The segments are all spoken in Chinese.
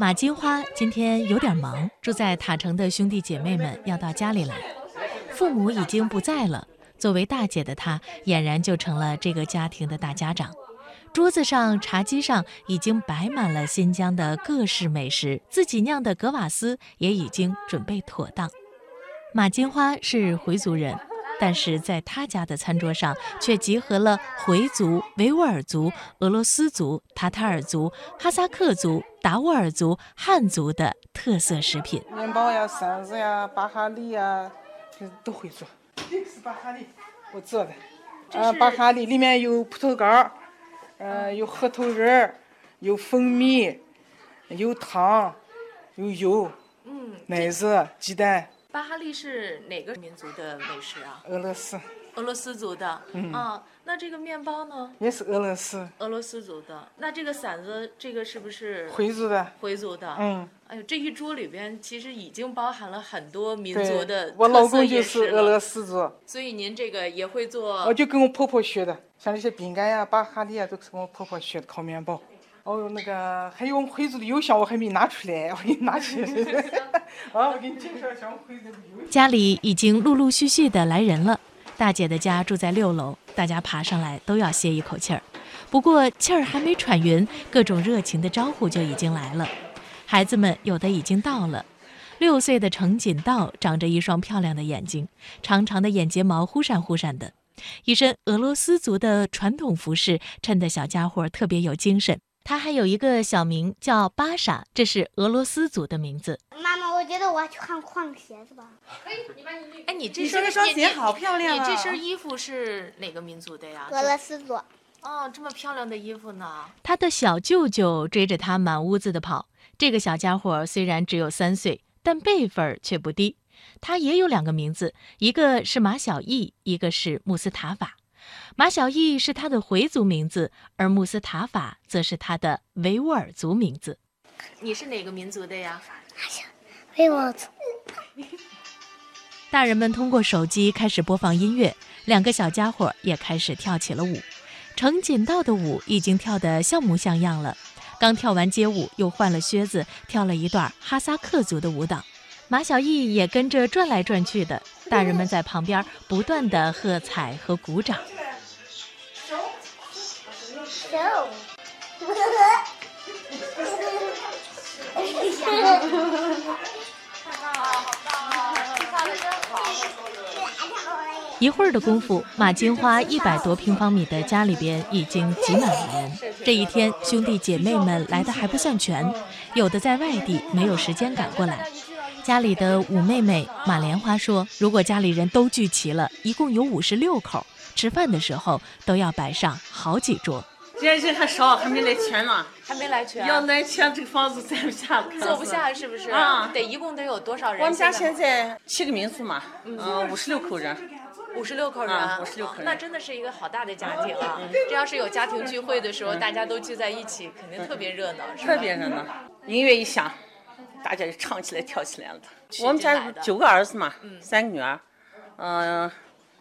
马金花今天有点忙，住在塔城的兄弟姐妹们要到家里来，父母已经不在了。作为大姐的她，俨然就成了这个家庭的大家长。桌子上、茶几上已经摆满了新疆的各式美食，自己酿的格瓦斯也已经准备妥当。马金花是回族人，但是在他家的餐桌上却集合了回族、维吾尔族、俄罗斯族、塔塔尔族、哈萨克族、达斡尔族、汉族的特色食品。面包呀、馓子呀、巴哈利呀，都会做。这个是巴哈利，我做的。啊，巴哈利里面有葡萄干儿。呃，有核桃仁儿，有蜂蜜，有糖，有油，嗯，奶子，鸡蛋。巴哈利是哪个民族的美食啊？俄罗斯。俄罗斯族的。嗯。啊，那这个面包呢？也是俄罗斯。俄罗斯族的。那这个馓子，这个是不是？回族的。回族的。嗯。哎呦，这一桌里边其实已经包含了很多民族的我老公就是俄罗斯族。所以您这个也会做？我就跟我婆婆学的。像这些饼干呀、巴哈利呀，都是跟我婆婆学的烤面包。哦，那个还有我们回族的邮箱，我还没拿出来，我给你拿去。啊，我给你介绍一下我们回族的邮箱。家里已经陆陆续续的来人了。大姐的家住在六楼，大家爬上来都要歇一口气儿。不过气儿还没喘匀，各种热情的招呼就已经来了。孩子们有的已经到了。六岁的程锦道长着一双漂亮的眼睛，长长的眼睫毛忽闪忽闪的。一身俄罗斯族的传统服饰，衬得小家伙特别有精神。他还有一个小名叫巴莎，这是俄罗斯族的名字。妈妈，我觉得我要去看换个鞋子吧。可以，你把你哎，你这身双鞋好漂亮啊！你这身衣服是哪个民族的呀？俄罗斯族。哦，这么漂亮的衣服呢？他的小舅舅追着他满屋子的跑。这个小家伙虽然只有三岁，但辈分却不低。他也有两个名字，一个是马小艺，一个是穆斯塔法。马小艺是他的回族名字，而穆斯塔法则是他的维吾尔族名字。你是哪个民族的呀？维吾尔族。大人们通过手机开始播放音乐，两个小家伙也开始跳起了舞。程锦道的舞已经跳得像模像样了，刚跳完街舞，又换了靴子，跳了一段哈萨克族的舞蹈。马小艺也跟着转来转去的，大人们在旁边不断的喝彩和鼓掌。一会儿的功夫，马金花一百多平方米的家里边已经挤满了人。这一天，兄弟姐妹们来的还不算全，有的在外地，没有时间赶过来。家里的五妹妹马莲花说：“如果家里人都聚齐了，一共有五十六口，吃饭的时候都要摆上好几桌。人人还少，还没来全呢，还没来全。要来全，这个房子坐不下了。坐不下是不是？啊，得一共得有多少人？我们家现在七个民宿嘛，嗯，五十六口人。五十六口人，五十六口人，那真的是一个好大的家庭啊！这要是有家庭聚会的时候，大家都聚在一起，肯定特别热闹，特别热闹。音乐一响。大家就唱起来跳起来了。我们家九个儿子嘛，三个女儿，嗯，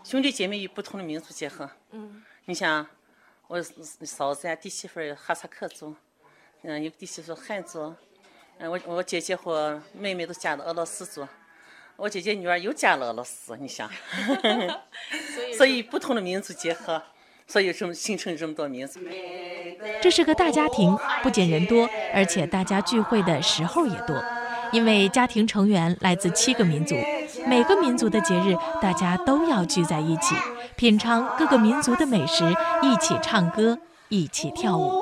兄弟姐妹与不同的民族结合。嗯，你像我嫂子呀、弟媳妇儿哈萨克族，嗯，有个弟媳妇汉族，嗯，我我姐姐和妹妹都嫁了俄罗斯族，我姐姐女儿又嫁了俄罗斯，你想，所以不同的民族结合，所以这么形成这么多民族。这是个大家庭，不仅人多，而且大家聚会的时候也多。因为家庭成员来自七个民族，每个民族的节日，大家都要聚在一起，品尝各个民族的美食，一起唱歌，一起跳舞。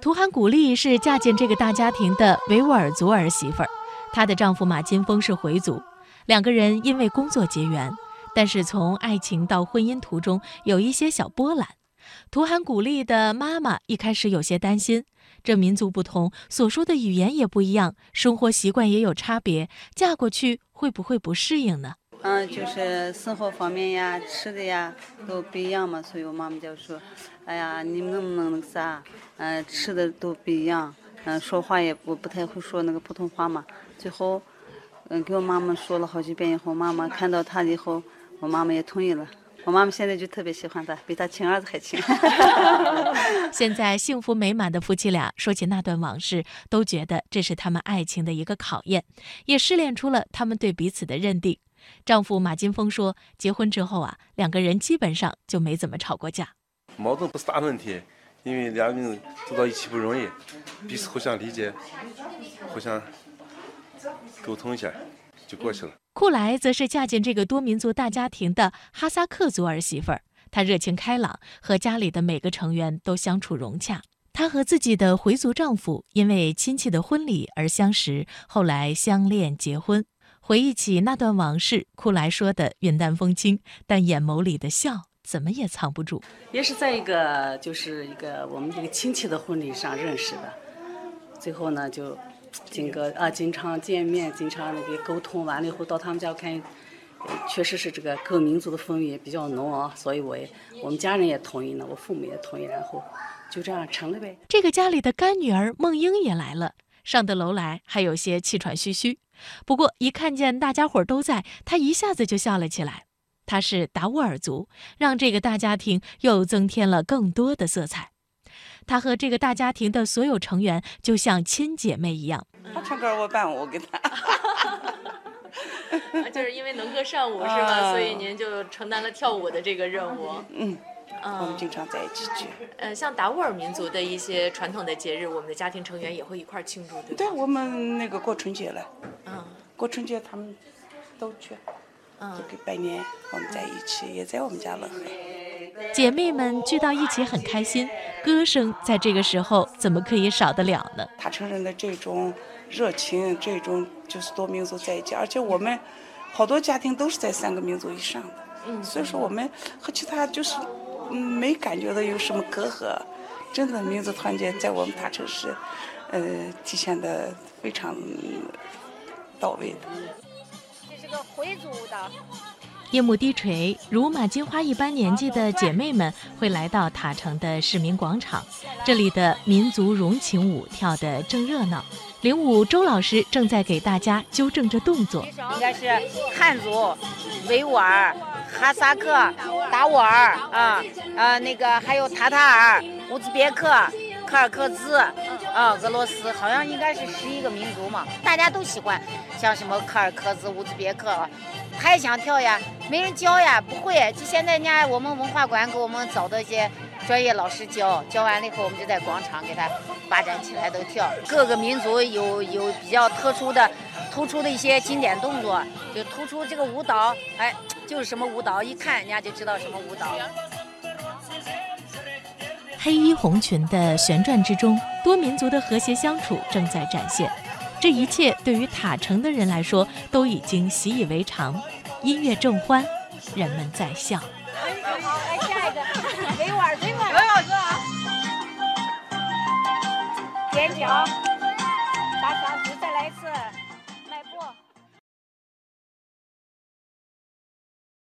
图罕古丽是嫁进这个大家庭的维吾尔族儿媳妇儿，她的丈夫马金峰是回族，两个人因为工作结缘，但是从爱情到婚姻途中有一些小波澜。图罕古丽的妈妈一开始有些担心，这民族不同，所说的语言也不一样，生活习惯也有差别，嫁过去会不会不适应呢？嗯，就是生活方面呀，吃的呀都不一样嘛，所以我妈妈就说：“哎呀，你们能不能那个啥？嗯，吃的都不一样，嗯，说话也不不太会说那个普通话嘛。最后，嗯，给我妈妈说了好几遍以后，妈妈看到他以后，我妈妈也同意了。我妈妈现在就特别喜欢他，比他亲儿子还亲。现在幸福美满的夫妻俩说起那段往事，都觉得这是他们爱情的一个考验，也试炼出了他们对彼此的认定。丈夫马金峰说：“结婚之后啊，两个人基本上就没怎么吵过架。矛盾不是大问题，因为两个人走到一起不容易，彼此互相理解，互相沟通一下就过去了。”库莱则是嫁进这个多民族大家庭的哈萨克族儿媳妇儿，她热情开朗，和家里的每个成员都相处融洽。她和自己的回族丈夫因为亲戚的婚礼而相识，后来相恋结婚。回忆起那段往事，库莱说的云淡风轻，但眼眸里的笑怎么也藏不住。也是在一个就是一个我们这个亲戚的婚礼上认识的，最后呢就。经个啊，经常见面，经常那个沟通完了以后，到他们家看，确实是这个各民族的风味比较浓啊，所以我也我们家人也同意了，我父母也同意，然后就这样成了呗。这个家里的干女儿梦英也来了，上得楼来还有些气喘吁吁，不过一看见大家伙都在，她一下子就笑了起来。她是达斡尔族，让这个大家庭又增添了更多的色彩。她和这个大家庭的所有成员就像亲姐妹一样。他唱歌我伴舞给他。就是因为能歌善舞是吧？所以您就承担了跳舞的这个任务。嗯，我们经常在一起聚。呃，像达斡尔民族的一些传统的节日，我们的家庭成员也会一块庆祝，对吧？对，我们那个过春节了。嗯。过春节他们都去，嗯，给拜年，我们在一起，也在我们家乐海。姐妹们聚到一起很开心，歌声在这个时候怎么可以少得了呢？塔城人的这种热情，这种就是多民族在一起，而且我们好多家庭都是在三个民族以上的，嗯，所以说我们和其他就是嗯没感觉到有什么隔阂，真的民族团结在我们塔城市，呃，体现的非常到位的。这是个回族舞蹈。夜幕低垂，如马金花一般年纪的姐妹们会来到塔城的市民广场，这里的民族融情舞跳得正热闹。领舞周老师正在给大家纠正着动作。应该是汉族、维吾尔、哈萨克、达斡尔啊，呃，那个还有塔塔尔、乌兹别克、柯尔克孜，啊，俄罗斯，好像应该是十一个民族嘛，大家都喜欢，像什么柯尔克孜、乌兹别克啊。他也想跳呀，没人教呀，不会。就现在人家我们文化馆给我们找的一些专业老师教，教完了以后，我们就在广场给他发展起来都跳。各个民族有有比较特殊的、突出的一些经典动作，就突出这个舞蹈，哎，就是什么舞蹈，一看人家就知道什么舞蹈。黑衣红裙的旋转之中，多民族的和谐相处正在展现。这一切对于塔城的人来说都已经习以为常，音乐正欢，人们在笑。好，来下一个，维吾尔，维吾尔，尖叫。